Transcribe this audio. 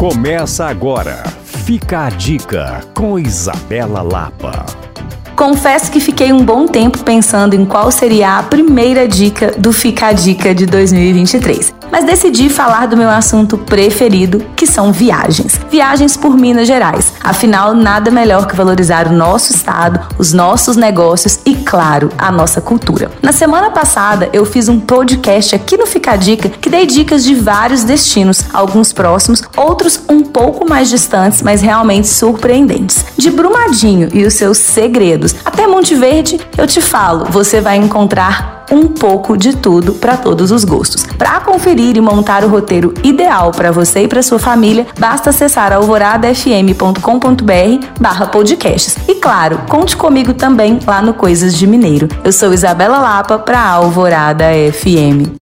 Começa agora. Fica a dica com Isabela Lapa. Confesso que fiquei um bom tempo pensando em qual seria a primeira dica do Fica a Dica de 2023 mas decidi falar do meu assunto preferido, que são viagens. Viagens por Minas Gerais. Afinal, nada melhor que valorizar o nosso estado, os nossos negócios e, claro, a nossa cultura. Na semana passada, eu fiz um podcast aqui no Fica Dica que dei dicas de vários destinos, alguns próximos, outros um pouco mais distantes, mas realmente surpreendentes. De Brumadinho e os seus segredos até Monte Verde, eu te falo, você vai encontrar um pouco de tudo para todos os gostos. Para conferir e montar o roteiro ideal para você e para sua família, basta acessar alvoradafm.com.br/podcasts. E claro, conte comigo também lá no Coisas de Mineiro. Eu sou Isabela Lapa para Alvorada FM.